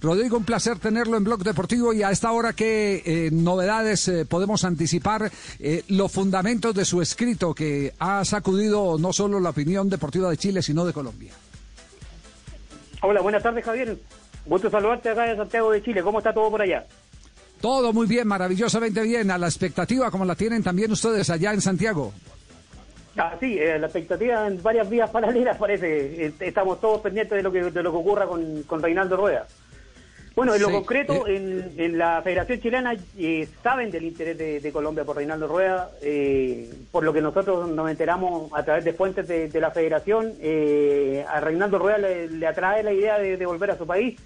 Rodrigo, un placer tenerlo en Blog Deportivo y a esta hora qué eh, novedades eh, podemos anticipar eh, los fundamentos de su escrito que ha sacudido no solo la opinión deportiva de Chile, sino de Colombia. Hola, buenas tardes Javier. Gusto saludarte acá de Santiago de Chile. ¿Cómo está todo por allá? Todo muy bien, maravillosamente bien. A la expectativa como la tienen también ustedes allá en Santiago. Ah, sí, eh, la expectativa en varias vías paralelas parece. Eh, estamos todos pendientes de lo que, de lo que ocurra con, con Reinaldo Rueda. Bueno, en lo concreto, eh. en, la Federación Chilena saben del interés de, Colombia por Reinaldo Rueda, por lo que nosotros nos enteramos a través de fuentes de, la Federación, a Reinaldo Rueda le, atrae la idea de, volver a su país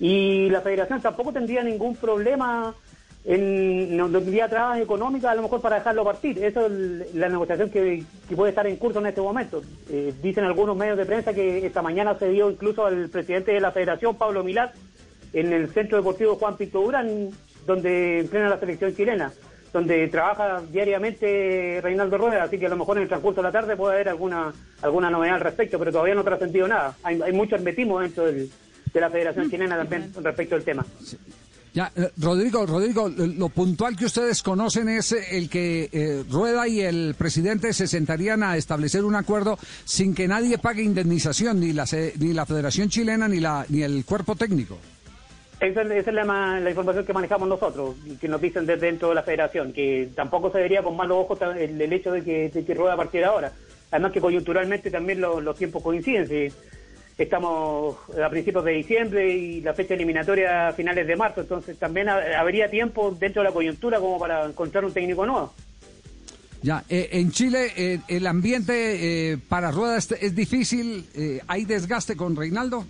y la Federación tampoco tendría ningún problema en, tendría trabas económicas a lo mejor para dejarlo partir. Esa es la negociación que, puede estar en curso en este momento. Eh, dicen algunos medios de prensa que esta mañana se dio incluso al presidente de la federación, Pablo Milat, en el Centro Deportivo Juan Pinto Durán, donde entrena la selección chilena, donde trabaja diariamente Reinaldo Rueda, así que a lo mejor en el transcurso de la tarde puede haber alguna alguna novedad al respecto, pero todavía no ha trascendido nada. Hay, hay mucho hermetismo dentro de la Federación Chilena también respecto al tema. Ya, eh, Rodrigo, Rodrigo, lo puntual que ustedes conocen es el que eh, Rueda y el presidente se sentarían a establecer un acuerdo sin que nadie pague indemnización, ni la, ni la Federación Chilena ni, la, ni el cuerpo técnico. Esa es, la, información que manejamos nosotros, que nos dicen desde dentro de la federación, que tampoco se vería con malos ojos el, hecho de que, Rueda partiera ahora. Además que coyunturalmente también los tiempos coinciden. Estamos a principios de diciembre y la fecha eliminatoria a finales de marzo, entonces también habría tiempo dentro de la coyuntura como para encontrar un técnico nuevo. Ya, eh, en Chile eh, el ambiente eh, para ruedas es difícil, ¿hay desgaste con Reinaldo?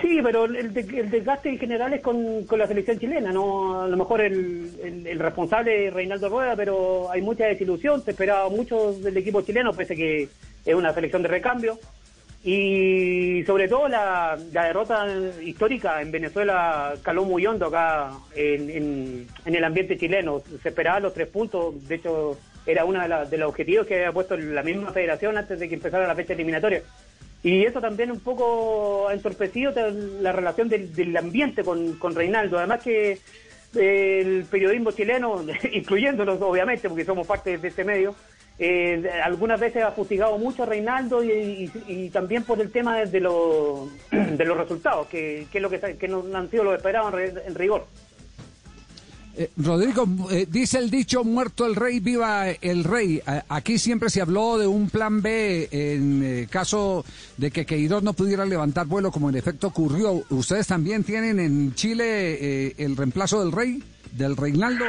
Sí, pero el, desgaste en general es con, la selección chilena, no a lo mejor el, el, responsable es Reinaldo Rueda, pero hay mucha desilusión, se esperaba mucho del equipo chileno, pese que es una selección de recambio y sobre todo la, derrota histórica en Venezuela caló muy hondo acá en, el ambiente chileno. Se esperaban los tres puntos, de hecho era uno de, los objetivos que había puesto la misma federación antes de que empezara la fecha eliminatoria. Y eso también un poco ha entorpecido la relación del, ambiente con, con Reinaldo. Además que el periodismo chileno, incluyéndonos obviamente, porque somos parte de este medio, eh, algunas veces ha fustigado mucho a Reinaldo y, también por el tema de, de, de los resultados, que, es lo que, que, no han sido los esperados en, rigor. Eh, Rodrigo, eh, dice el dicho, muerto el rey, viva el rey. aquí siempre se habló de un plan B en caso de que Queiroz no pudiera levantar vuelo, como en efecto ocurrió. ¿Ustedes también tienen en Chile el reemplazo del rey, del Reinaldo?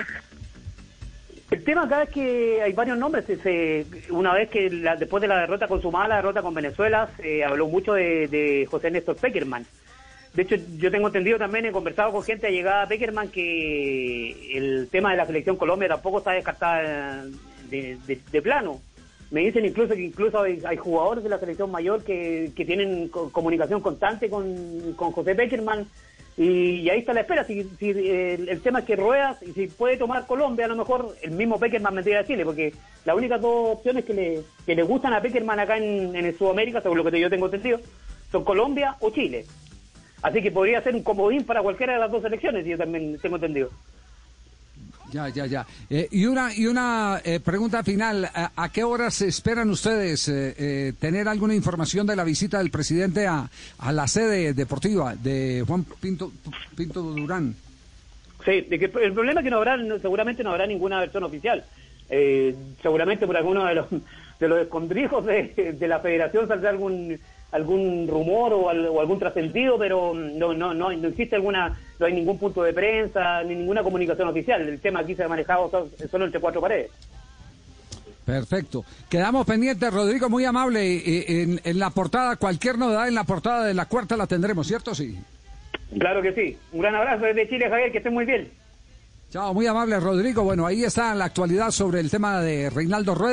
El tema acá es que hay varios nombres. una vez que después de la derrota consumada, la derrota con Venezuela, se habló mucho de, José Néstor Peckerman. De hecho, yo tengo entendido también, he conversado con gente allegada a Peckerman que el tema de la selección Colombia tampoco está descartada de, plano. Me dicen incluso que incluso hay, jugadores de la selección mayor que, tienen comunicación constante con, con José Peckerman y, ahí está la espera. Si, el, tema es que Ruedas, y si puede tomar Colombia, a lo mejor el mismo Peckerman vendría a Chile, porque las únicas dos opciones que le, que le gustan a Peckerman acá en, en Sudamérica, según lo que yo tengo entendido, son Colombia o Chile. Así que podría ser un comodín para cualquiera de las dos elecciones, yo también tengo entendido. Ya, ya, ya. Eh, y una, y una eh, pregunta final. ¿A, qué horas esperan ustedes eh, tener alguna información de la visita del presidente a, a la sede deportiva de Juan Pinto, Pinto Durán? Sí, de que el problema es que no habrá, seguramente no habrá ninguna versión oficial. seguramente por alguno de los, de los escondrijos de, de la federación saldrá algún algún rumor o, algún trascendido, pero no, no, no, no existe alguna, no hay ningún punto de prensa, ni ninguna comunicación oficial. El tema aquí se ha manejado solo entre cuatro paredes. Perfecto. Quedamos pendientes, Rodrigo, muy amable. En, en la portada, cualquier novedad en la portada de la cuarta la tendremos, ¿cierto? Sí. Claro que sí. Un gran abrazo desde Chile, Javier, que esté muy bien. Chao, muy amable, Rodrigo. Bueno, ahí está la actualidad sobre el tema de Reinaldo Rueda.